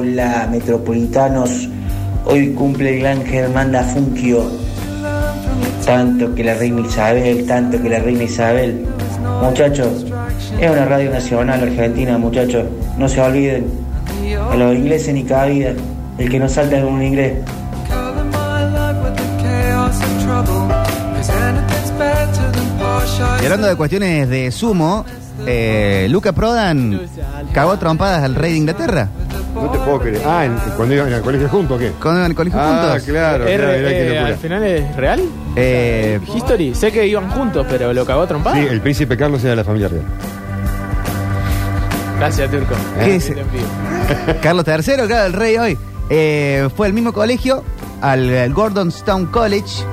Hola, metropolitanos. Hoy cumple el gran Germán Dafunquio. Tanto que la reina Isabel, tanto que la reina Isabel. Muchachos, es una radio nacional argentina, muchachos. No se olviden. A los ingleses ni cabida. El que no salta es un inglés. Y hablando de cuestiones de sumo, eh, Luca Prodan cagó trompadas al rey de Inglaterra. No te puedo creer. Ah, ¿en- cuando iban al colegio juntos, ¿o ¿qué? Cuando iban al colegio Ah, juntos. claro, claro, mirá qué eh, locura. al final es real. Eh, History. Sé que iban juntos, pero lo cagó a trompada. Sí, el príncipe Carlos era de la familia real. Gracias, Turco. ¿Qué dice? te envío. Carlos III, claro, el rey hoy. Eh, fue al mismo colegio, al, al Gordonstown College,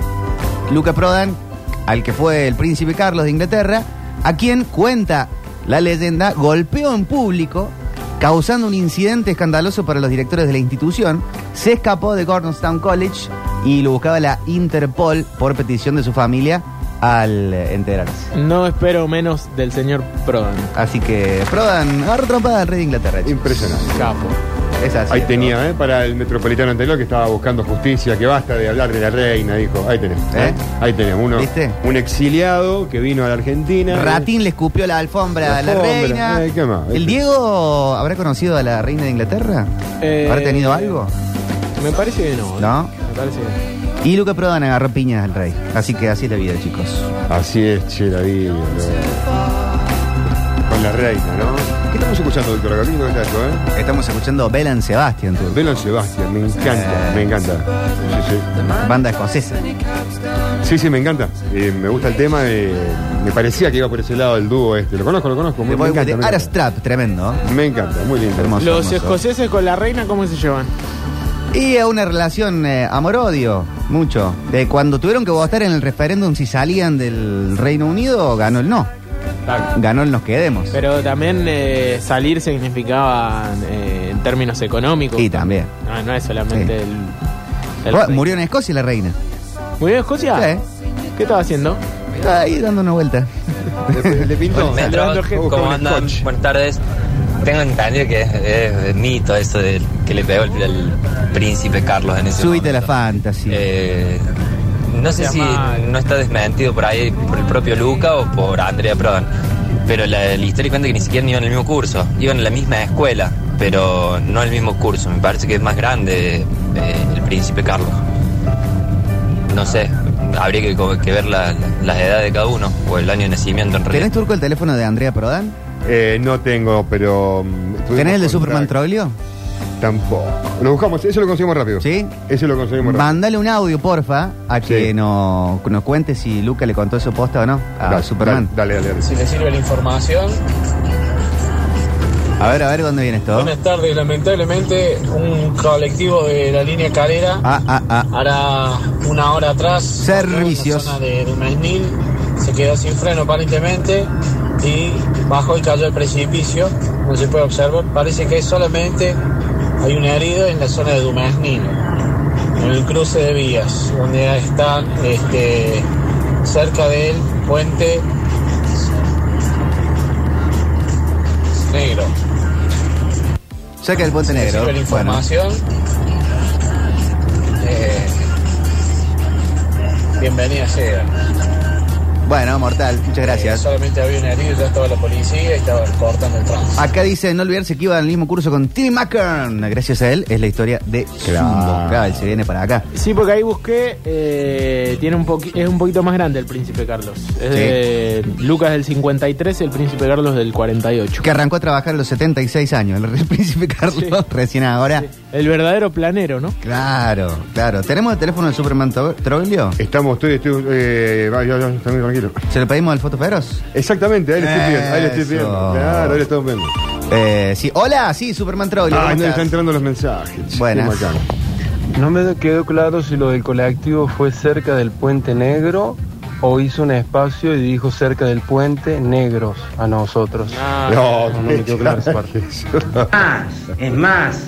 Luca Prodan, al que fue el príncipe Carlos de Inglaterra, a quien cuenta la leyenda, golpeó en público, causando un incidente escandaloso para los directores de la institución, se escapó de Gordonstown College y lo buscaba la Interpol por petición de su familia al eh, enterarse. No espero menos del señor Prodan. Así que Prodan agarró trompada al rey de Inglaterra. chicos. Impresionante. Capo. Es así. Ahí tenía, ¿eh? Para el metropolitano anterior que estaba buscando justicia, que basta de hablar de la reina, dijo. Ahí tenemos. ¿eh? ¿Eh? Ahí tenemos. Uno, ¿Viste? Un exiliado que vino a la Argentina. Ratín le escupió la alfombra La a la alfombra, reina. eh, ¿qué más? ¿El Diego habrá conocido a la reina de Inglaterra? Eh, ¿Habrá tenido algo? Me parece que no. ¿No? Me parece que no. Y Luca Prodan agarró piñas al rey. Así que así es la vida, chicos. Así es, che, la vida. Con la reina, ¿no? ¿Qué estamos escuchando, Víctor? Acá, ¿Qué está esto, eh? Estamos escuchando Belan Sebastian, tú. Belon Sebastián, me encanta, Eh. me encanta. Sí, sí. Banda escocesa. Sí, sí, me encanta. Eh, me gusta el tema. de- me parecía que iba por ese lado el dúo este. Lo conozco, lo conozco. Me, me Después encanta, de me Aras encanta. Trap, tremendo. Me encanta, muy lindo. Hermoso. Los hermoso. escoceses con la reina, ¿cómo se llevan? Y a una relación eh, amor-odio, mucho. De cuando tuvieron que votar en el referéndum si salían del Reino Unido, ganó el no. Ganó el nos quedemos. Pero también eh, salir significaba eh, en términos económicos. Y también. No, no es solamente Sí. el. el Oh, rey. murió en Escocia la reina. ¿Murió en Escocia? Sí. ¿Qué estaba haciendo? Está ahí dando una vuelta. Le, le pintó. Buenas tardes. Tengo entendido que es, es mito eso de que le pegó el, el príncipe Carlos en ese Subite a la momento. fantasy. Eh, no sé si no está desmentido por ahí por el propio Luca o por Andrea Prodan. Pero la, la historia cuenta que ni siquiera iban en el mismo curso. Iban en la misma escuela, pero no el mismo curso. Me parece que es más grande eh, el príncipe Carlos. No sé, habría que, ver la, la edad de cada uno o el año de nacimiento en ¿Tenés realidad. turco el teléfono de Andrea Prodan? Eh, no tengo, pero. mm, tuvimos ¿Tenés el de contacto. Superman Troglio? Tampoco. Lo buscamos, eso lo conseguimos rápido. ¿Sí? Eso lo conseguimos rápido. Mándale un audio, porfa, a que Sí. nos, nos cuente si Luca le contó eso posta o no a Dale, Superman. Dale, dale, dale. Si le sirve la información. A ver, a ver, ¿dónde viene esto? Buenas tardes, lamentablemente un colectivo de la línea Calera Ah, ah, ah. hará una hora atrás Servicios. en la zona de Dumesnil se quedó sin freno aparentemente y bajó y cayó al precipicio como se puede observar parece que solamente hay un herido en la zona de Dumesnil en el cruce de vías donde están este, cerca del puente negro Saca el puente negro. la Bueno, información. eh, bienvenida sea. Bueno, mortal, muchas Eh, gracias. solamente había un herido, ya estaba la policía y estaba cortando el tránsito. Acá dice, no olvidarse que iba al mismo curso con Timmy Mackern. Gracias a él es la historia de Claro. Zumbo. Claro, él se viene para acá. Sí, porque ahí busqué, eh, tiene un poqui- es un poquito más grande el príncipe Carlos. Es de Lucas del 53 y el príncipe Carlos del 48. Que arrancó a trabajar a los 76 años, el príncipe Carlos, Sí. recién ahora. Sí, El verdadero planero, ¿no? Claro, claro. ¿Tenemos el teléfono del Superman Tro- Troglio? Estamos, estoy, estoy, eh, va, está bien, tranquilo. ¿Se lo pedimos al Foto Feroz? Exactamente, ahí lo estoy viendo, ahí lo estoy Eso. viendo. Claro, ahí lo estamos viendo. Eh, sí, hola, sí, Superman Troglio. Ay, ¿cómo no, estás? están entrando los mensajes. Buenas. No me quedó claro si lo del colectivo fue cerca del puente negro o hizo un espacio y dijo cerca del puente negros a nosotros. Ah, No, no me quedó clara esa parte. más, es más,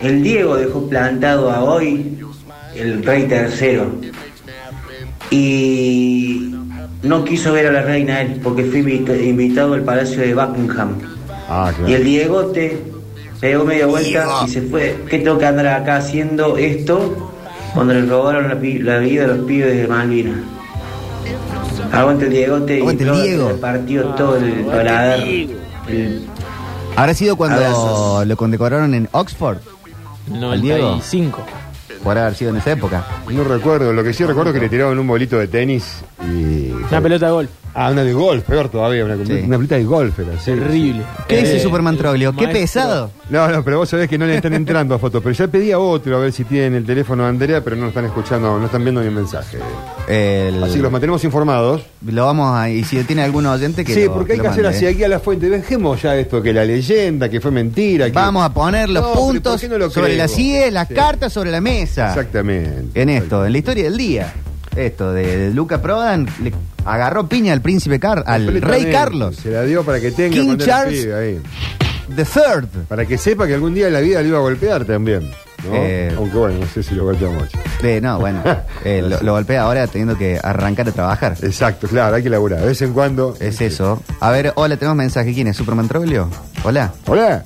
el Diego dejó plantado a hoy el rey tercero y no quiso ver a la reina él porque fue invita- invitado al palacio de Buckingham Ah, y el. Diegote pegó media vuelta y se fue. ¿Qué tengo que andar acá haciendo esto cuando le robaron la, pi- la vida a los pibes de Malvinas? Aguante el Diegote Aguante y el todo Diego. partido todo el paladar. El- Habrá sido cuando Abrazos. lo condecoraron en Oxford. ¿Al Diego? 95. Podrá haber sido en esa época. No recuerdo, lo que sí recuerdo es que le tiraban un bolito de tenis y. Una pelota de golf. Ah, una de golf, peor todavía, una, Sí. una pelota de golf era. sí, Terrible. ¿Qué Eh, dice Superman Troglio? ¡Qué maestro. pesado! No, no, pero vos sabés que no le están entrando a fotos. Pero ya pedí a otro a ver si tienen el teléfono de Andrea, pero no están escuchando, no están viendo ni un mensaje. El- Así que los mantenemos informados. Lo vamos a. Y si tiene algún oyente que. sí, lo- porque hay lo que hacer mande, así ¿eh? aquí a la fuente. Dejemos ya esto, que la leyenda, que fue mentira. que- Vamos a poner los No, pero ¿por puntos qué no lo sobre creo? las CIE, las Sí. cartas sobre la mesa. Exactamente. En esto, en la historia del día. Esto, de, de Luca Prodan, le agarró piña al príncipe Car al rey. Carlos. Se la dio para que tenga King cuando Charles. pibe ahí. The Third. Para que sepa que algún día en la vida lo iba a golpear también. ¿no? Eh. Aunque bueno, no sé si lo golpea mucho. Eh, no, bueno, eh, lo, lo golpea ahora teniendo que arrancar a trabajar. Exacto, claro, hay que laburar. De vez en cuando. Es eso. A ver, hola, tenemos mensaje. ¿Quién es? ¿Superman Troglio? Hola. Hola.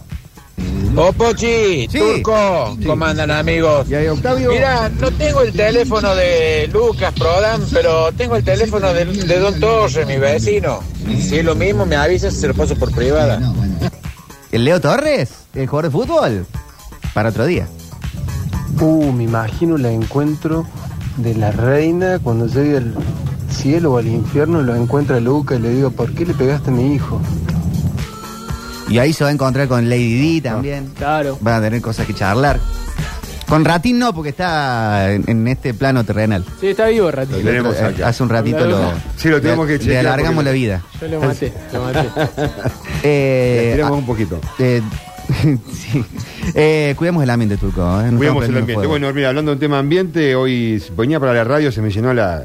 Oh, Pochi, Sí. Turco, ¿cómo andan amigos? Y ahí, Octavio. Mira, no tengo el teléfono de Lucas Prodan, pero tengo el teléfono de, de Don Torre, mi vecino. Si es lo mismo, me avisas y se lo paso por privada. ¿El Leo Torres? ¿El jugador de fútbol? Para otro día. Uh, me imagino el encuentro de la reina cuando llegue al cielo o al infierno y lo encuentra Luca y le digo, ¿por qué le pegaste a mi hijo? Y ahí se va a encontrar con Lady D también. Claro. Van a tener cosas que charlar. Con Ratín no, porque está en, en este plano terrenal. Sí, está vivo. Lo tenemos Eh, acá. Hace un ratito lo. Sí, lo tenemos le- que chequear Le alargamos porque- la vida. Yo lo maté, lo maté. Eh, Le tiramos ah, un poquito. eh, sí. Eh, cuidemos el ambiente, Turco. ¿eh? No Cuidemos el ambiente. Bueno, mira, hablando de un tema ambiente, hoy venía para la radio, se me llenó la.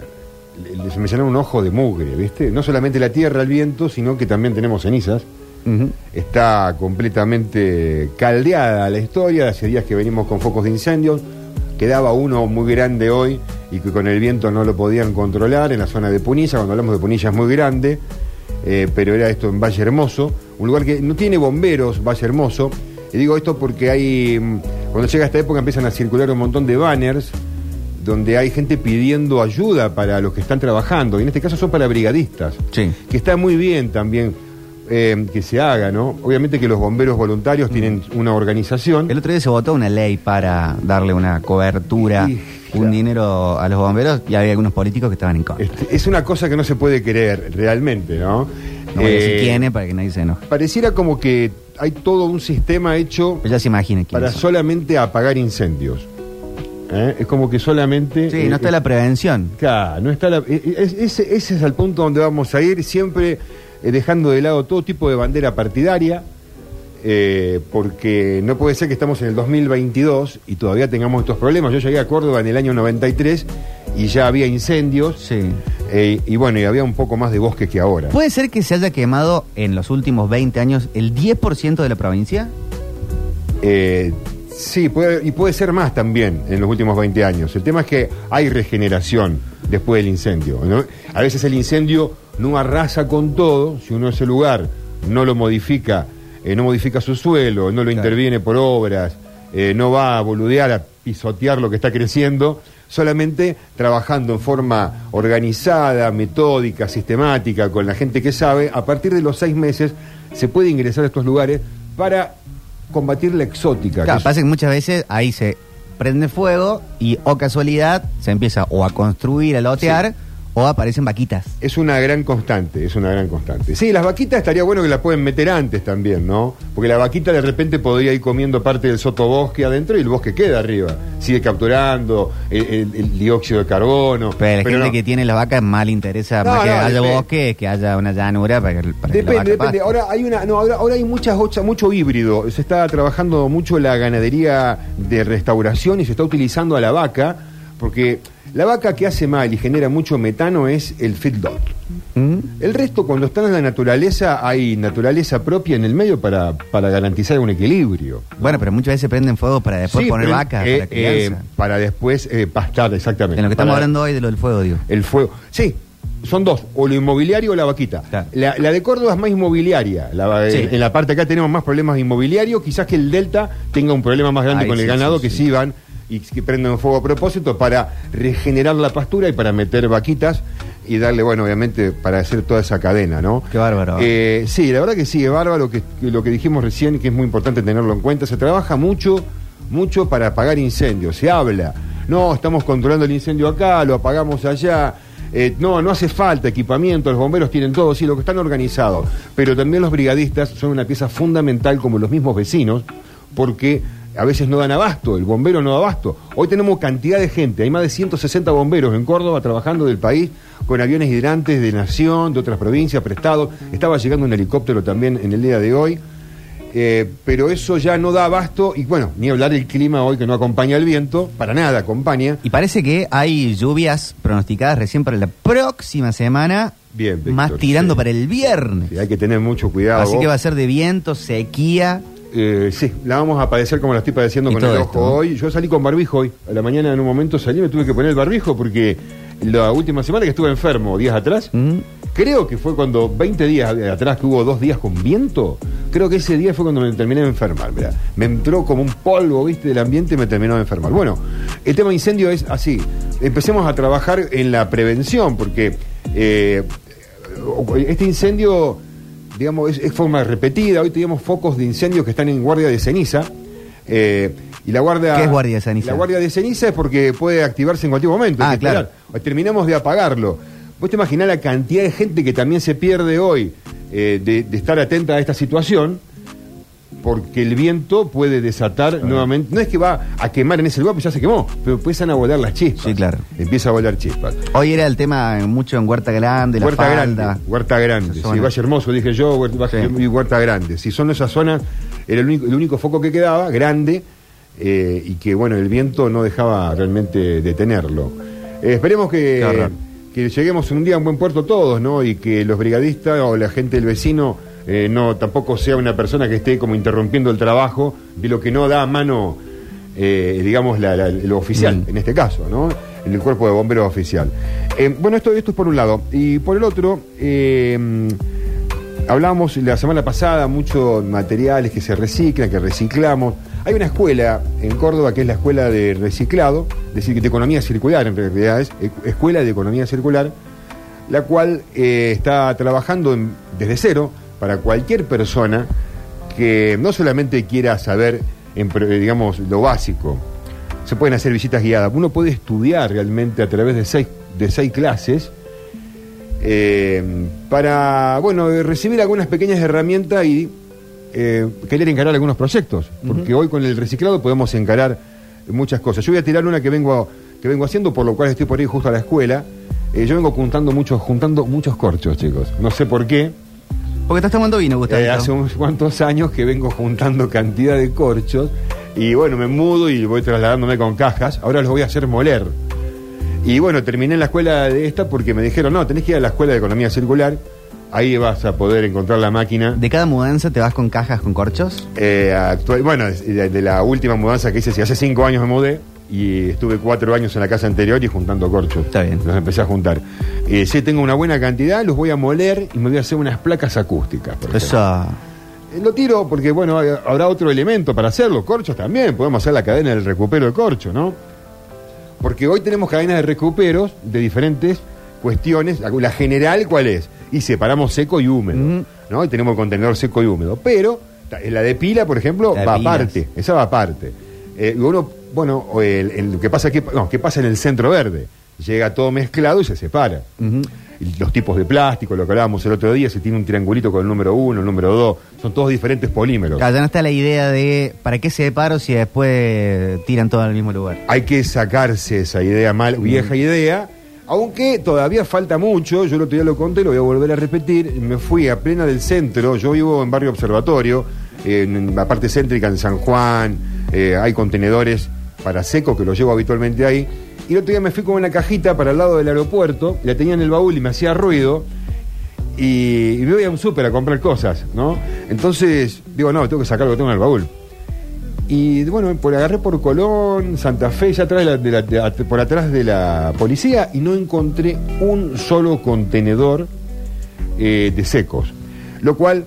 Se me llenó un ojo de mugre, ¿viste? No solamente la tierra, el viento, sino que también tenemos cenizas. Está completamente caldeada la historia. Hace días que venimos con focos de incendios. Quedaba uno muy grande hoy y que con el viento no lo podían controlar en la zona de Punilla. Cuando hablamos de Punilla es muy grande, eh, pero era esto en Valle Hermoso, un lugar que no tiene bomberos, Valle Hermoso. Y digo esto porque hay, mm, cuando llega esta época empiezan a circular un montón de banners donde hay gente pidiendo ayuda para los que están trabajando. Y en este caso son para brigadistas Sí. que está muy bien también eh, que se haga, ¿no? Obviamente que los bomberos voluntarios tienen una organización. El otro día se votó una ley para darle una cobertura, Sí, un dinero a los bomberos y había algunos políticos que estaban en contra. Este, es una cosa que no se puede creer realmente, ¿no? No voy a decir Eh, quién es para que nadie se enoje. Pareciera como que hay todo un sistema hecho ya se para solamente apagar incendios. ¿Eh? Es como que solamente... Sí, eh, no está la prevención. Claro, no está la- es- ese, ese es el punto donde vamos a ir, siempre eh, dejando de lado todo tipo de bandera partidaria, eh, porque no puede ser que estamos en el 2022 y todavía tengamos estos problemas. Yo llegué a Córdoba en el año 93 y ya había incendios, Sí. eh, y bueno, y había un poco más de bosque que ahora. ¿Puede ser que se haya quemado en los últimos 20 años el 10% de la provincia? Eh, sí, puede, y puede ser más también en los últimos 20 años. El tema es que hay regeneración después del incendio. ¿no? A veces el incendio no arrasa con todo, si uno ese lugar no lo modifica, eh, no modifica su suelo, no lo interviene por obras, eh, no va a boludear, a pisotear lo que está creciendo, solamente trabajando en forma organizada, metódica, sistemática, con la gente que sabe, a partir de los seis meses se puede ingresar a estos lugares para combatir la exótica. Claro, que pasa que muchas veces ahí se prende fuego y, o casualidad, se empieza o a construir, a lotear, o aparecen vaquitas. es, una gran constante, es una gran constante. Sí, las vaquitas estaría bueno que las pueden meter antes también, ¿no? Porque la vaquita de repente podría ir comiendo parte del sotobosque adentro y el bosque queda arriba. Sigue capturando el, el- el dióxido de carbono. Pero la gente no. que tiene las vacas le interesa No, más que no, haya depende. bosque que haya una llanura para que, para que la Depende, vaca depende. Ahora hay una, no, ahora, ahora hay muchas mucho híbrido. Se está trabajando mucho la ganadería de restauración y se está utilizando a la vaca, porque la vaca que hace mal y genera mucho metano es el feedlot. ¿Mm? El resto, cuando están en la naturaleza, hay naturaleza propia en el medio para, para garantizar un equilibrio. Bueno, pero muchas veces prenden fuego para después Sí, poner pero, vacas eh, para eh, para después eh, pastar, exactamente. en lo que estamos Para- hablando hoy de lo del fuego, digo. El fuego. Sí, son dos, o lo inmobiliario o la vaquita. Claro. La, la de Córdoba es más inmobiliaria. La- Sí. en, en la parte acá tenemos más problemas inmobiliarios. Quizás que el Delta tenga un problema más grande Ay, con el ganado sí, que sí van y que prenden fuego a propósito para regenerar la pastura y para meter vaquitas y darle, bueno, obviamente, para hacer toda esa cadena, ¿no? Qué bárbaro. Eh, sí, la verdad que sí, es bárbaro que, que lo que dijimos recién, que es muy importante tenerlo en cuenta. Se trabaja mucho, mucho para apagar incendios. Se habla, no, estamos controlando el incendio acá, lo apagamos allá. Eh, no, no hace falta equipamiento, los bomberos tienen todo, sí, lo que están organizados. Pero también los brigadistas son una pieza fundamental, como los mismos vecinos, porque a veces no dan abasto, el bombero no da abasto. Hoy tenemos cantidad de gente, hay más de 160 bomberos en Córdoba trabajando del país con aviones hidrantes de Nación, de otras provincias, prestados. Estaba llegando un helicóptero también en el día de hoy. Eh, pero eso ya no da abasto y bueno, ni hablar del clima hoy que no acompaña el viento, para nada acompaña. Y parece que hay lluvias pronosticadas recién para la próxima semana. Bien, Víctor, más tirando sí. para el viernes. Sí, hay que tener mucho cuidado. Así que va a ser de viento, sequía. Eh, sí, la vamos a padecer como la estoy padeciendo Y con el esto, ojo ¿no? hoy. Yo salí con barbijo hoy. A la mañana en un momento salí y me tuve que poner el barbijo porque la última semana que estuve enfermo, días atrás, Mm. creo que fue cuando 20 días atrás que hubo dos días con viento. Creo que ese día fue cuando me terminé de enfermar. Me entró como un polvo, viste, del ambiente y me terminó de enfermar. Bueno, el tema de incendio es así. Empecemos a trabajar en la prevención porque eh, este incendio digamos, es, es forma repetida. Hoy tenemos focos de incendios que están en guardia de ceniza. eh, y la guardia. ¿Qué es guardia de ceniza? La guardia de ceniza es porque puede activarse en cualquier momento. Ah, claro. Terminamos de apagarlo. Vos te imaginás la cantidad de gente que también se pierde hoy eh, de, de estar atenta a esta situación. Porque el viento puede desatar nuevamente. No es que va a quemar en ese lugar, pues ya se quemó, pero empiezan a volar las chispas. Sí, claro. Empieza a volar chispas. Hoy era el tema mucho en Huerta Grande, la Huerta. Grande, Huerta Grande, sí. Valle Hermoso, dije yo, Huerta, Sí. Huerta Grande. Si son esas zonas, era el único, el único foco que quedaba, grande, eh, y que bueno, el viento no dejaba realmente detenerlo. Eh, esperemos que, que lleguemos un día a un buen puerto todos, ¿no? Y que los brigadistas o la gente del vecino eh, no tampoco sea una persona que esté como interrumpiendo el trabajo de lo que no da a mano, eh, digamos, la- la- lo oficial, Mm. en este caso, ¿no? El cuerpo de bomberos oficial. Eh, bueno, esto, esto es por un lado. Y por el otro, hablábamos la semana pasada muchos materiales que se reciclan, que reciclamos. Hay una escuela en Córdoba que es la escuela de reciclado, es decir, de economía circular en realidad es eh, escuela de economía circular, la cual está trabajando en- desde cero para cualquier persona que no solamente quiera saber, en eh, digamos, lo básico. Se pueden hacer visitas guiadas. Uno puede estudiar realmente a través de seis, de seis clases eh, para, bueno, eh, recibir algunas pequeñas herramientas y eh, querer encarar algunos proyectos. Porque hoy con el reciclado podemos encarar muchas cosas. Yo voy a tirar una que vengo, que vengo haciendo, por lo cual estoy por ahí justo a la escuela. Eh, yo vengo juntando muchos, juntando muchos corchos, chicos. No sé por qué. Porque estás tomando vino, Gustavo. Eh, hace unos cuantos años que vengo juntando cantidad de corchos y bueno, me mudo y voy trasladándome con cajas. Ahora los voy a hacer moler. Y bueno, terminé en la escuela de esta porque me dijeron, no, tenés que ir a la escuela de economía circular. Ahí vas a poder encontrar la máquina. ¿De cada mudanza te vas con cajas con corchos? Eh, actual, bueno, de, de la última mudanza que hice, si hace cinco años me mudé y estuve cuatro años en la casa anterior y juntando corchos. Está bien. Los empecé a juntar. Eh, sí, tengo una buena cantidad, los voy a moler y me voy a hacer unas placas acústicas. por. Eso. Eh, Lo tiro porque, bueno, habrá otro elemento para hacerlo. Corchos también, podemos hacer la cadena del recupero de corcho, ¿no? Porque hoy tenemos cadenas de recuperos de diferentes cuestiones. La, general, ¿cuál es? Y separamos seco y húmedo. ¿no? Y tenemos el contenedor seco y húmedo. Pero la de pila, por ejemplo, La va pilas. aparte. Esa va aparte. Eh, uno, bueno, o el, el- lo que pasa aquí, no, ¿qué pasa en el centro verde? Llega todo mezclado y se separa. Y los tipos de plástico, lo que hablábamos el otro día, se tiene un triangulito con el número uno, el número dos, son todos diferentes polímeros. Claro, ya no está la idea de ¿para qué separo si después tiran todo al mismo lugar? Hay que sacarse esa idea mal, vieja idea, aunque todavía falta mucho, yo el otro día lo conté, lo voy a volver a repetir, me fui a plena del centro, yo vivo en Barrio Observatorio, en la parte céntrica en San Juan, eh, hay contenedores para seco que los llevo habitualmente ahí, y el otro día me fui con una cajita para el lado del aeropuerto, la tenía en el baúl y me hacía ruido, y, me voy a un súper a comprar cosas, ¿no? Entonces, digo, no, tengo que sacar lo que tengo en el baúl. y bueno, por agarré por Colón, Santa Fe, ya atrás de la- de la- por atrás de la policía y no encontré un solo contenedor eh, de secos. Lo cual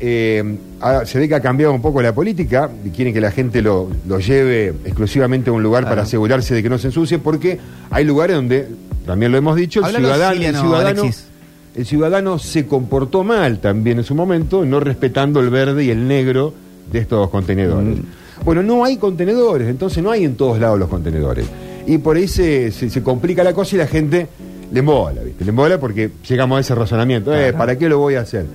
eh, ha- se ve que ha cambiado un poco la política y quieren que la gente lo, lo lleve exclusivamente a un lugar Claro. para asegurarse de que no se ensucie, porque hay lugares donde, también lo hemos dicho, el Háblalo, ciudadano, el ciudadano, Alexis. el ciudadano se comportó mal también en su momento, no respetando el verde y el negro de estos contenedores. Mm. Bueno, no hay contenedores, entonces no hay en todos lados los contenedores. Y por ahí se, se- se complica la cosa y la gente le embola, ¿viste? Le embola porque llegamos a ese razonamiento. Eh, ¿Para qué lo voy a hacer?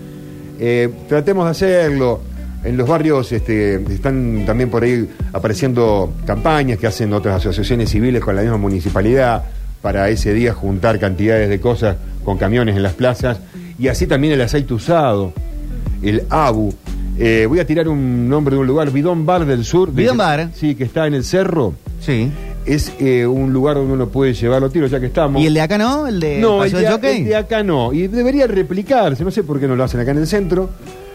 Eh, tratemos de hacerlo. En los barrios este, están también por ahí apareciendo campañas que hacen otras asociaciones civiles con la misma municipalidad para ese día juntar cantidades de cosas con camiones en las plazas y así también el aceite usado, el ABU. Eh, voy a tirar un nombre de un lugar, Bidón Bar del Sur. Bidón Bar. Sí, que está en el cerro. Sí. Es eh, un lugar donde uno puede llevarlo tiro, ya que estamos. ¿Y el de acá no? ¿El de No, el de, del a- Jockey? el de acá no. Y debería replicarse. No sé por qué no lo hacen acá en el centro.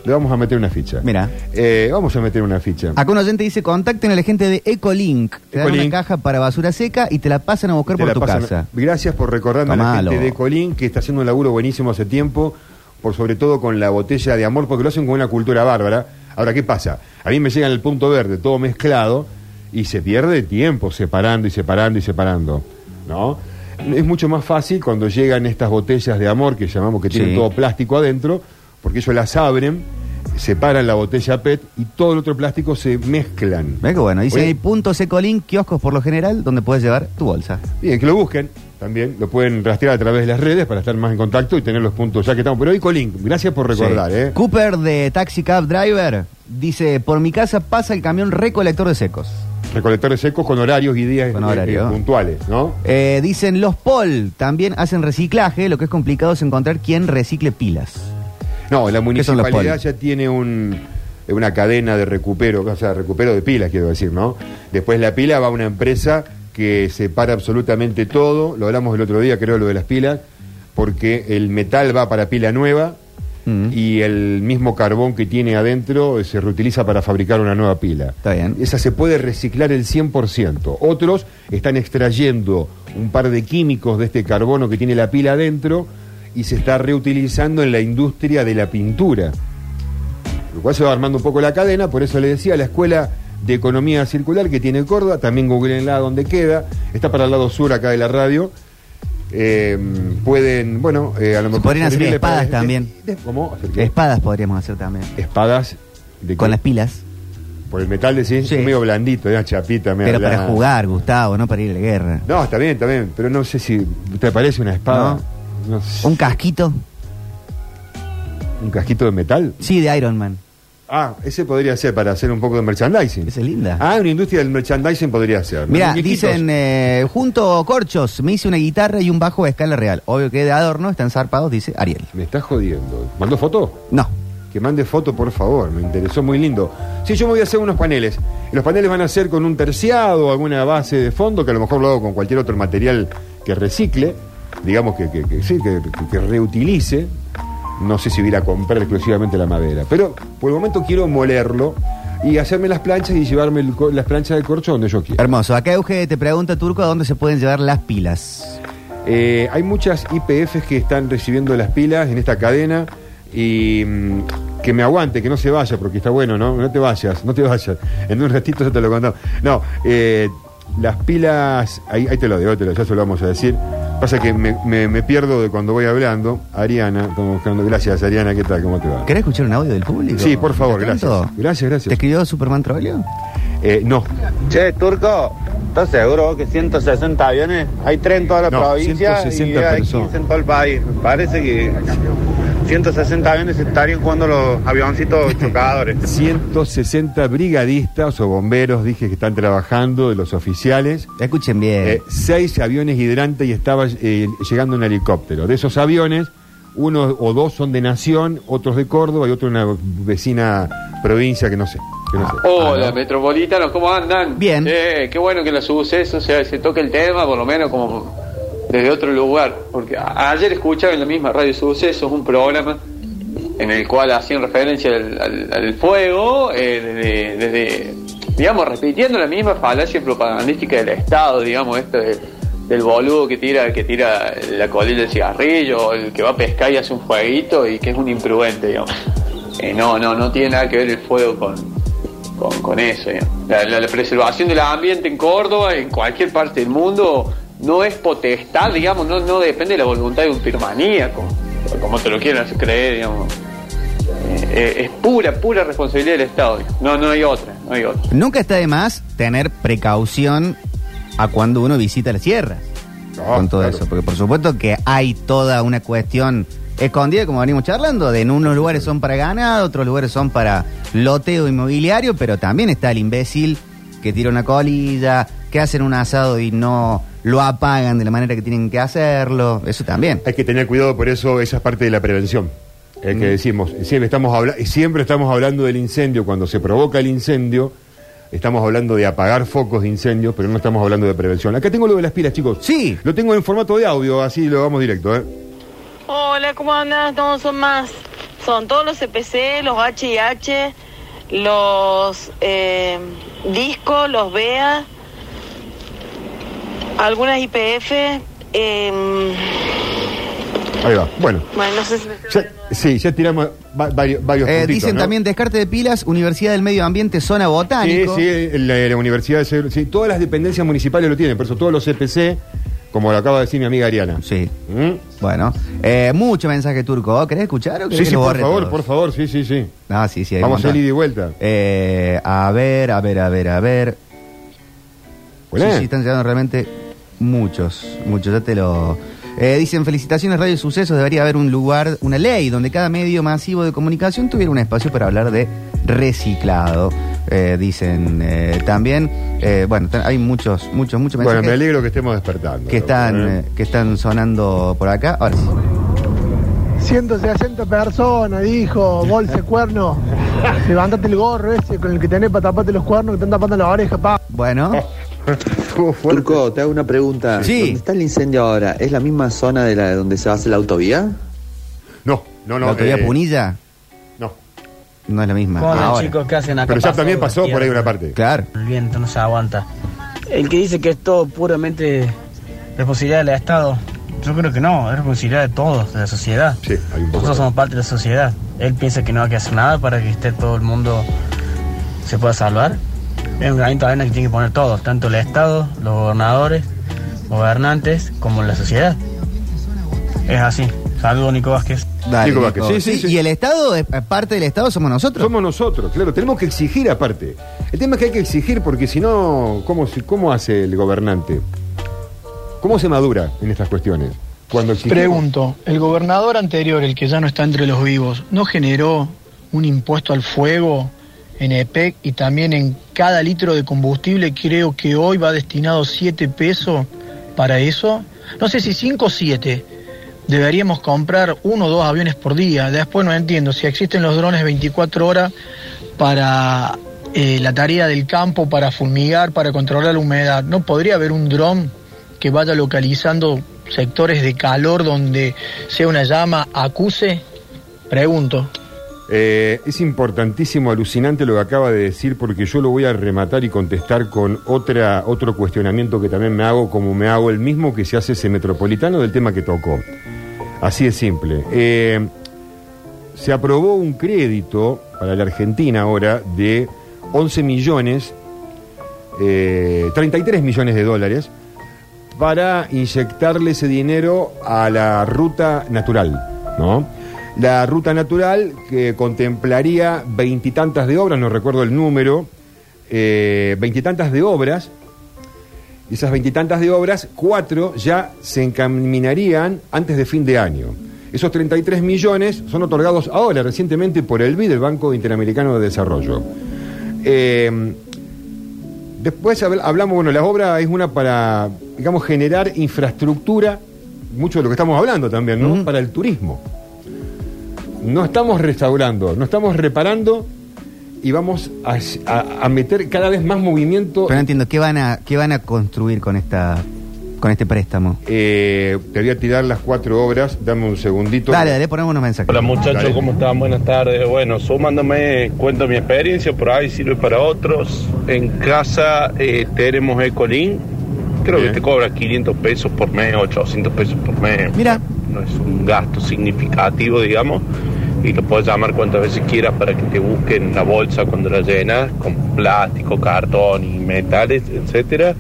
Le vamos a meter una ficha. Mira. Eh, vamos a meter una ficha. Acá un oyente dice, contacten a la gente de Ecolink. Te dan una Ecolink. caja para basura seca y te la pasan a buscar Te por tu pasan- casa. Gracias por recordarme a la Tomalo. gente de Colín, que está haciendo un laburo buenísimo hace tiempo, por sobre todo con la botella de amor, porque lo hacen con una cultura bárbara. Ahora, ¿qué pasa? A mí me llega en el punto verde, todo mezclado, y se pierde tiempo separando y separando y separando, ¿no? Es mucho más fácil cuando llegan estas botellas de amor, que llamamos que tienen Sí. todo plástico adentro, porque ellos las abren, separan la botella PET y todo el otro plástico se mezclan. Ve que bueno, dice hay puntos Ecolink, kioscos por lo general, donde puedes llevar tu bolsa. Bien, que lo busquen. También lo pueden rastrear a través de las redes para estar más en contacto y tener los puntos ya que estamos. Pero hoy Colín, gracias por recordar, Sí. ¿eh? Cooper de Taxi Cab Driver dice, por mi casa pasa el camión recolector de secos. Recolectores secos con horarios y días Con eh, horario. eh, puntuales, ¿no? Eh, dicen los POL también hacen reciclaje, lo que es complicado es encontrar quién recicle pilas. No, la ¿Qué son los municipalidad ya tiene un, eh, una cadena de recupero, o sea, recupero de pilas, quiero decir, ¿no? Después la pila va a una empresa que separa absolutamente todo, lo hablamos el otro día, creo, lo de las pilas, porque el metal va para pila nueva Mm. y el mismo carbón que tiene adentro eh, se reutiliza para fabricar una nueva pila. Está bien. Esa se puede reciclar el 100%. Otros están extrayendo un par de químicos de este carbono que tiene la pila adentro y se está reutilizando en la industria de la pintura. Lo cual se va armando un poco la cadena, por eso le decía, la escuela de economía circular que tiene Córdoba, también googleenla donde queda, está para el lado sur acá de la radio. Eh, pueden, bueno, eh, a lo mejor... podrían hacer espadas también. de- ¿Cómo? ¿Hacer qué? Espadas podríamos hacer también. Espadas de Con qué? las pilas. Por el metal decís, Sí. es medio blandito, una chapita, medio Pero para jugar, Gustavo, no para ir a la guerra. No, está bien, está bien, pero no sé si te parece una espada. No sé. Un casquito, ¿Un casquito de metal. sí, de Iron Man. Ah, ese podría ser para hacer un poco de merchandising. Esa es linda. Ah, una industria del merchandising podría ser. ¿no? Mira, dicen, eh, junto corchos, me hice una guitarra y un bajo a escala real. Obvio que de adorno están zarpados, dice Ariel. Me está jodiendo. ¿Mandó foto? No. Que mande foto, por favor, me interesó muy lindo. Sí, yo me voy a hacer unos paneles. Los paneles van a ser con un terciado, alguna base de fondo, que a lo mejor lo hago con cualquier otro material que recicle, digamos que, que- que sí, que reutilice. No sé si voy a ir a comprar exclusivamente la madera. Pero por el momento quiero molerlo y hacerme las planchas y llevarme el co- las planchas de corcho donde yo quiera. Hermoso. Acá Euge te pregunta, Turco, ¿a dónde se pueden llevar las pilas? Eh, hay muchas IPFs que están recibiendo las pilas en esta cadena y mm, que me aguante, que no se vaya, porque está bueno, ¿no? No te vayas, no te vayas. En un ratito ya te lo contamos. No, eh, las pilas, ahí, ahí te lo digo, te lo, ya se lo vamos a decir. Pasa que me, me- me pierdo de cuando voy hablando. Ariana, estamos buscando. Gracias, Ariana, ¿qué tal? ¿Cómo te va? ¿Querés escuchar un audio del público? Sí, por favor, ¿Mientras gracias. tanto? Gracias, ¿Te gracias. escribió Superman Trollio? Eh, no, Che, Turco, ¿estás seguro que 160 aviones? Hay tres en toda la No, provincia 160 y hay personas. 15 en todo el país. Me parece que 160 aviones estarían jugando los avioncitos chocadores. 160 brigadistas o bomberos, dije que están trabajando, de los oficiales. Escuchen bien. Eh, seis aviones hidrantes y estaba eh, llegando un helicóptero. De esos aviones, uno o dos son de Nación, otros de Córdoba y otro de una vecina provincia que no sé. Que no sé. Hola, Ah, ¿no? metropolitanos, ¿cómo andan? Bien. Eh, qué bueno que los sucesos, o sea, se toque el tema, por lo menos como desde otro lugar. Porque ayer escuchaba en la misma Radio Sucesos un programa en el cual hacían referencia al, al- al fuego eh, desde, desde digamos, repitiendo la misma falacia propagandística del Estado, digamos, esto de- del boludo que tira, que tira la colilla del cigarrillo, o el que va a pescar y hace un fueguito y que es un imprudente, digamos. Eh, no, no, no tiene nada que ver el fuego con, con, con eso. digamos. La, la- la preservación del ambiente en Córdoba, en cualquier parte del mundo, no es potestad, digamos, no, no depende de la voluntad de un piromaníaco, como te lo quieran hacer creer, digamos. Eh, eh, es pura, pura responsabilidad del Estado. No, no hay otra, no hay otra. Nunca está de más tener precaución a cuando uno visita las sierras. con todo eso. Porque por supuesto que hay toda una cuestión escondida, como venimos charlando, de en unos lugares son para ganado, otros lugares son para loteo inmobiliario, pero también está el imbécil que tira una colilla, que hacen un asado y no lo apagan de la manera que tienen que hacerlo. Eso también. Hay que tener cuidado, por eso esa es parte de la prevención. Es Mm. que decimos, siempre estamos, habla- siempre estamos hablando del incendio, cuando se provoca el incendio, estamos hablando de apagar focos de incendios, pero no estamos hablando de prevención. Acá tengo lo de las pilas, chicos. Sí. Lo tengo en formato de audio, así lo vamos directo. ¿eh? Hola, ¿cómo andas? No, son más. Son todos los CPC, los HIH, los eh, discos, los BEA, algunas IPF. eh, Ahí va. Bueno, bueno, no sé si... ya- sí, ya tiramos va- varios, varios Eh, puntitos, dicen ¿no? también descarte de pilas, Universidad del Medio Ambiente, zona Sí, botánico. sí, la, la Universidad de sí, todas las dependencias municipales lo tienen, por eso todos los CPC, como lo acaba de decir mi amiga Ariana. Sí. ¿Mm? Bueno, eh, mucho mensaje turco. ¿Querés escuchar o querés Sí, que sí, lo por favor, todos? por favor, sí, sí, sí. Ah, sí, sí. Vamos a ir y vuelta. Eh, a ver, a ver, a ver, a ver. Sí, sí, están llegando realmente muchos, muchos. Ya te lo. Eh, dicen felicitaciones Radio Sucesos. Debería haber un lugar, una ley donde cada medio masivo de comunicación tuviera un espacio para hablar de reciclado. Eh, dicen eh, también. eh, bueno, hay muchos, muchos, muchos Bueno, mensajes me alegro que estemos despertando. que están, que están sonando por acá. Ahora sí. 160 personas, dijo, bolse cuerno. Levántate el gorro ese con el que tenés para taparte los cuernos que te están tapando la oreja, pa. Bueno. Turco, te hago una pregunta. Sí. ¿Dónde está el incendio ahora? ¿Es la misma zona de la donde se hace la autovía? No, no, no. ¿La autovía eh, Punilla? No. No es la misma. Hola Ahora. chicos, ¿qué hacen acá? Pero ya Pasó también pasó por ahí una parte. Claro. El viento no se aguanta. El que dice que es todo puramente responsabilidad del Estado, yo creo que no, es responsabilidad de todos, de la sociedad. Sí, hay un poco. Nosotros somos parte de la sociedad. Él piensa que no hay que hacer nada para que esté todo el mundo se pueda salvar. Es un granito de arena que tiene que poner todos, tanto el Estado, los gobernadores, gobernantes, como la sociedad. Es así. Saludos, Nico Vázquez. Dale, Nico Vázquez. Nico. Sí, sí, sí. Y el Estado, parte del Estado somos nosotros. Somos nosotros, claro, tenemos que exigir aparte. El tema es que hay que exigir porque si no, ¿cómo, ¿cómo hace el gobernante? ¿Cómo se madura en estas cuestiones? Cuando exigimos- Pregunto, ¿el gobernador anterior, el que ya no está entre los vivos, no generó un impuesto al fuego en EPEC y también en cada litro de combustible creo que hoy va destinado 7 pesos para eso? No sé si 5 o 7. Deberíamos comprar uno o dos aviones por día. Después no entiendo si existen los drones 24 horas para eh, la tarea del campo, para fumigar, para controlar la humedad. ¿No podría haber un dron que vaya localizando sectores de calor donde sea una llama acuse? Pregunto. Eh, es importantísimo, alucinante lo que acaba de decir, porque yo lo voy a rematar y contestar con otra, otro cuestionamiento que también me hago, como me hago el mismo que se hace ese metropolitano del tema que tocó. Así de simple. Eh, se aprobó un crédito para la Argentina ahora de 11 millones, eh, 33 millones de dólares, para inyectarle ese dinero a la ruta natural, ¿no? La ruta natural que contemplaría veintitantas de obras, no recuerdo el número, eh, veintitantas de obras, y esas veintitantas de obras, cuatro ya se encaminarían antes de fin de año. Esos 33 millones son otorgados ahora, recientemente, por el BID, el Banco Interamericano de Desarrollo. Eh, Después habl- hablamos, bueno, la obra es una para, digamos, generar infraestructura, mucho de lo que estamos hablando también, ¿no? Para el turismo. No estamos restaurando, no estamos reparando y vamos a, a- a meter cada vez más movimiento. Pero no entiendo, ¿qué van a, qué van a construir con esta con este préstamo. Eh, te voy a tirar las cuatro obras, dame un segundito. Dale, dale, ponemos unos mensajes. Hola muchachos, Dale. ¿cómo están? Buenas tardes. Bueno, sumándome, cuento mi experiencia, por ahí sirve para otros. En casa eh, tenemos Ecolin, creo Bien. que te cobra 500 pesos por mes, 800 pesos por mes. Mira. No es un gasto significativo, digamos, y lo puedes llamar cuantas veces quieras para que te busquen la bolsa cuando la llenas, con plástico, cartón y metales, etcétera.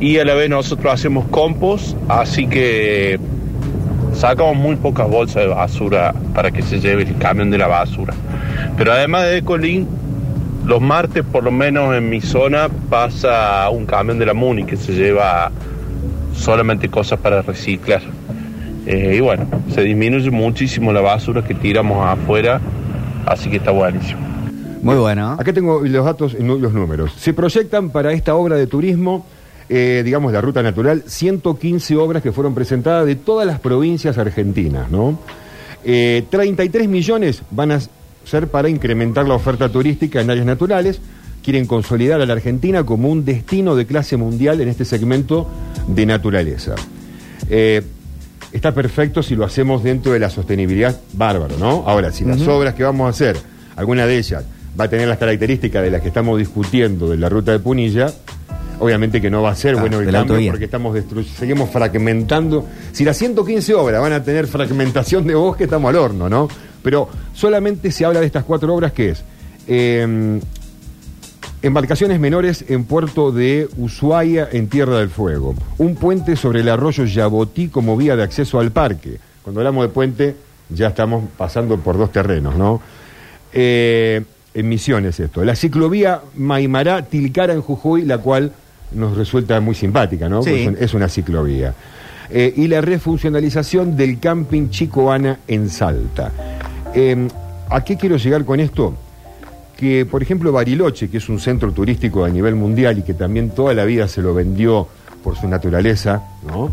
Y a la vez nosotros hacemos compost, así que sacamos muy pocas bolsas de basura para que se lleve el camión de la basura. Pero además de Ecolink, los martes por lo menos en mi zona pasa un camión de la MUNI que se lleva solamente cosas para reciclar. Eh, y bueno, se disminuye muchísimo la basura que tiramos afuera, así que está buenísimo. Muy bueno. Acá tengo los datos y los números. Se proyectan para esta obra de turismo, eh, digamos, la ruta natural, 115 obras que fueron presentadas de todas las provincias argentinas, ¿no? Eh, 33 millones van a ser para incrementar la oferta turística en áreas naturales. Quieren consolidar a la Argentina como un destino de clase mundial en este segmento de naturaleza. Eh, está perfecto si lo hacemos dentro de la sostenibilidad, bárbaro, ¿no? Ahora, si las obras que vamos a hacer, alguna de ellas va a tener las características de las que estamos discutiendo de la ruta de Punilla, obviamente que no va a ser Ah, bueno el cambio porque estamos seguimos fragmentando. Si las 115 obras van a tener fragmentación de bosque, estamos al horno, ¿no? Pero solamente se habla de estas cuatro obras que es eh, embarcaciones menores en puerto de Ushuaia en Tierra del Fuego, un puente sobre el arroyo Yabotí como vía de acceso al parque. Cuando hablamos de puente ya estamos pasando por dos terrenos, ¿no? Eh, en Misiones esto. La ciclovía Maimará Tilcara en Jujuy, la cual nos resulta muy simpática, ¿no? Sí. Pues es un- es una ciclovía. Eh, y la refuncionalización del camping Chicoana en Salta. Eh, ¿A qué quiero llegar con esto? Que, por ejemplo, Bariloche, que es un centro turístico a nivel mundial y que también toda la vida se lo vendió por su naturaleza, ¿no?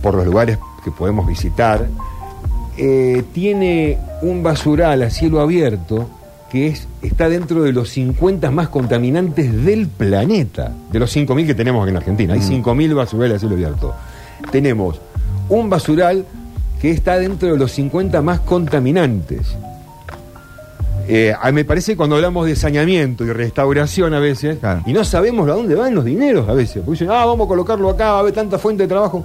por los lugares que podemos visitar, eh, tiene un basural a cielo abierto que es, está dentro de los 50 más contaminantes del planeta, de los 5.000 que tenemos aquí en Argentina. Hay 5.000 basurales a cielo abierto. Tenemos un basural que está dentro de los 50 más contaminantes. Eh, a me parece que cuando hablamos de saneamiento y restauración a veces, y no sabemos a dónde van los dineros a veces, porque dicen, ah, vamos a colocarlo acá, va a haber tanta fuente de trabajo.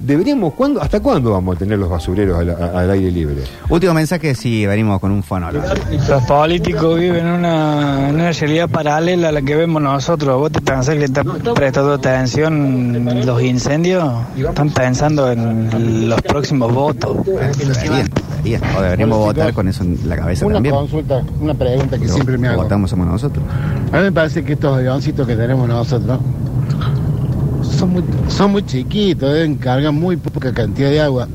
Deberíamos, ¿cuándo, ¿hasta cuándo vamos a tener los basureros al, aire libre? Último mensaje si venimos con un fonólogo. Los políticos viven en una, en una realidad paralela a la que vemos nosotros. ¿Vos te pensás que le están prestando atención los incendios? Están pensando en los próximos votos. Deberían. O deberíamos votar con eso en la cabeza Una también. consulta, una pregunta que Pero siempre me hago. Votamos somos nosotros. A mí me parece que estos avioncitos que tenemos nosotros son muy, son muy chiquitos, deben cargar muy poca cantidad de agua.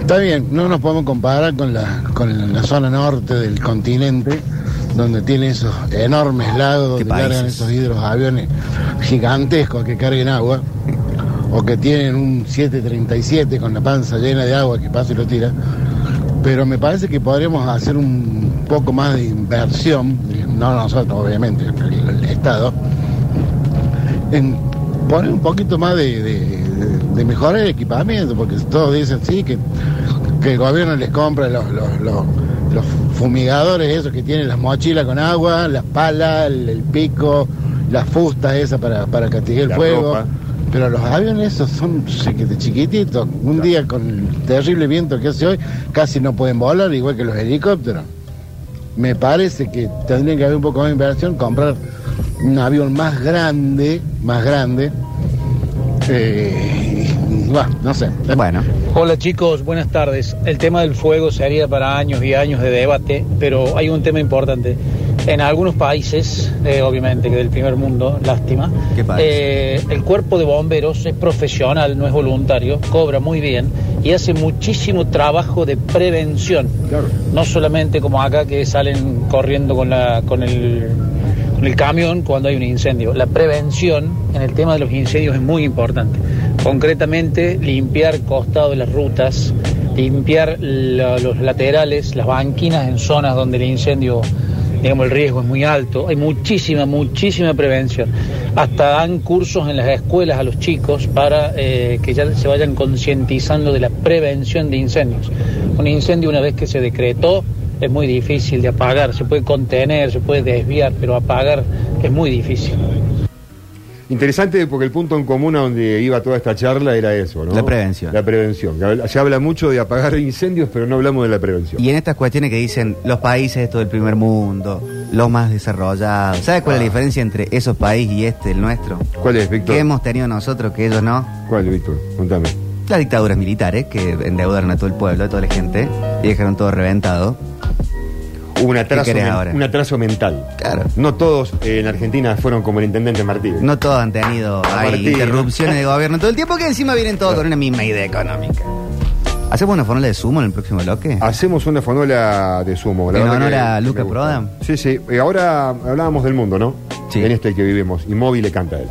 Está bien, no nos podemos comparar con la, con la zona norte del continente, donde tiene esos enormes lagos donde países? cargan esos hidroaviones gigantescos que carguen agua, o que tienen un 737 con la panza llena de agua que pasa y lo tira. Pero me parece que podríamos hacer un poco más de inversión, no nosotros obviamente, el, el Estado, en poner un poquito más de, de, de- mejorar el equipamiento, porque todos dicen sí, que, que el gobierno les compra los, los, los- los fumigadores esos que tienen las mochilas con agua, las palas, el, el pico, las fustas esas para, para castigar el fuego. ropa. Pero los aviones esos son chiqui- chiquititos. Un día con el terrible viento que hace hoy, casi no pueden volar, igual que los helicópteros. Me parece que tendría que haber un poco más de inversión, comprar un avión más grande, más grande. Eh, bueno, no sé. Bueno. Hola chicos, buenas tardes. El tema del fuego sería para años y años de debate, pero hay un tema importante. En algunos países, eh, obviamente que del primer mundo, lástima, ¿Qué eh, el cuerpo de bomberos es profesional, no es voluntario, cobra muy bien y hace muchísimo trabajo de prevención. No solamente como acá que salen corriendo con, la, con el con el camión cuando hay un incendio. La prevención en el tema de los incendios es muy importante. Concretamente, limpiar costado de las rutas, limpiar los laterales, las banquinas en zonas donde el incendio digamos, el riesgo es muy alto. Hay muchísima, muchísima prevención. Hasta dan cursos en las escuelas a los chicos para eh, que ya se vayan concientizando de la prevención de incendios. Un incendio una vez que se decretó es muy difícil de apagar, se puede contener, se puede desviar, pero apagar es muy difícil. Interesante porque el punto en común a donde iba toda esta charla era eso, ¿no? La prevención. La prevención. Se habla mucho de apagar incendios, pero no hablamos de la prevención. Y en estas cuestiones que dicen los países estos del primer mundo, los más desarrollados, ¿sabes cuál es la diferencia entre esos países y este, el nuestro? ¿Cuál es, Víctor? Que hemos tenido nosotros que ellos no. ¿Cuál, Víctor? Contame. Las dictaduras militares que endeudaron a todo el pueblo, a toda la gente, y dejaron todo reventado. Hubo un atraso, querés men- ahora? un atraso mental. Claro. No todos eh, en Argentina fueron como el intendente Martínez. No todos han tenido Martínez. interrupciones de gobierno todo el tiempo, que encima vienen todos con una misma idea económica. ¿Hacemos una fórmula de sumo en el próximo bloque? Hacemos una fonola de sumo. la En honor a Luca. Prodan. Sí, sí. Y ahora hablábamos del mundo, ¿no? Sí. En este que vivimos. Y le canta a él.